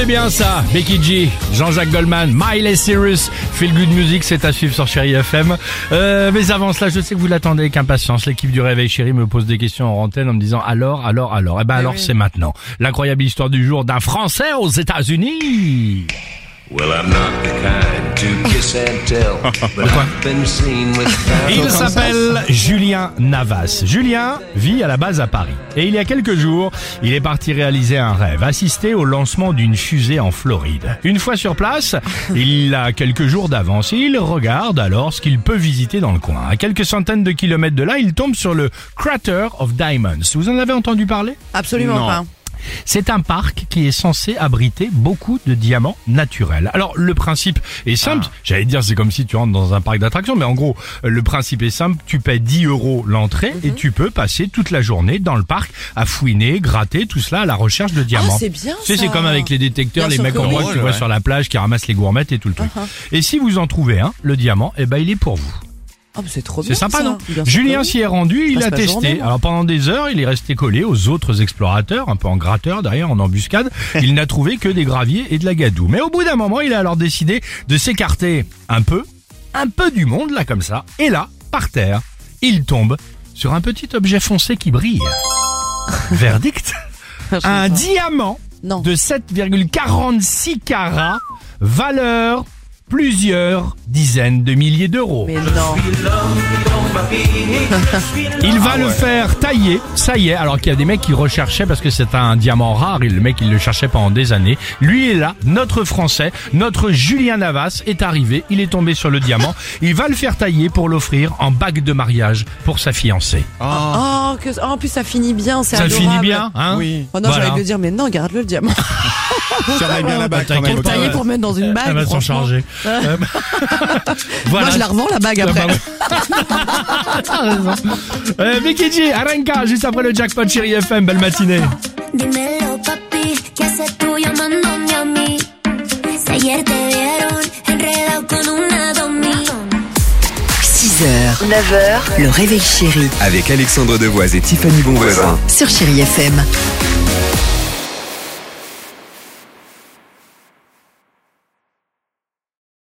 C'est bien ça. Becky G, Jean-Jacques Goldman, Miley Cyrus, Feel Good Music, c'est à suivre sur Chéri FM. Euh, mais avant cela, je sais que vous l'attendez avec impatience. L'équipe du Réveil Chéri me pose des questions en antenne en me disant alors, alors, alors? Eh ben alors, c'est maintenant. L'incroyable histoire du jour d'un Français aux États-Unis. Well, I'm not the kind to kiss and tell, but I've been seen with Il s'appelle Julien Navas. Julien vit à la base à Paris. Et il y a quelques jours, il est parti réaliser un rêve, assister au lancement d'une fusée en Floride. Une fois sur place, il a quelques jours d'avance et il regarde alors ce qu'il peut visiter dans le coin. À quelques centaines de kilomètres de là, il tombe sur le Crater of Diamonds. Vous en avez entendu parler? Absolument pas. C'est un parc qui est censé abriter beaucoup de diamants naturels. Alors le principe est simple, j'allais dire c'est comme si tu rentres dans un parc d'attractions, mais en gros le principe est simple, tu paies 10 euros l'entrée et tu peux passer toute la journée dans le parc à fouiner, gratter, tout cela à la recherche de diamants. Ah, c'est bien, Tu sais, c'est comme avec les détecteurs, Bien les mecs en bois que tu vois sur la plage qui ramassent les gourmettes et tout le truc. Et si vous en trouvez un, le diamant, eh ben il est pour vous. Oh, mais c'est trop C'est bien. sympa, ça. non Julien s'y est rendu, il a testé. journée. Alors pendant des heures, il est resté collé aux autres explorateurs, un peu en gratteur derrière, en embuscade. il n'a trouvé que des graviers et de la gadoue. Mais au bout d'un moment, il a alors décidé de s'écarter un peu, un peu du monde, là comme ça. Et là, par terre, il tombe sur un petit objet foncé qui brille. Verdict Un diamant Non. de 7,46 carats, valeur plusieurs dizaines de milliers d'euros. Mais non. Il va le faire tailler, ça y est, alors qu'il y a des mecs qui recherchaient parce que c'est un diamant rare et le mec il le cherchait pendant des années. Lui est là, notre français, notre Julien Navas est arrivé, il est tombé sur le diamant, il va le faire tailler pour l'offrir en bague de mariage pour sa fiancée. Oh, que... oh, en plus ça finit bien, c'est Ça adorable. finit bien, hein Oui. Oh non, Voilà. j'allais te dire, mais non, garde-le le diamant. Surveille bien la bague quand T'inquiète même. pas, Tailler ouais. pour mettre dans une bague. Elle va s'en franchement. charger. Euh, voilà. Moi, je la revends la bague après. Ah bah T'as raison. Euh, Vicky G, Arenka, juste après le jackpot chéri FM, belle matinée. Dímelo, papi, ¿qué haces tú llamándome a mí? Si ayer te vieron enredado con una domi. 6h, 9h, le réveil chéri Avec Alexandre Devoise et Tiffany Bonvoisin. sur Chérie FM.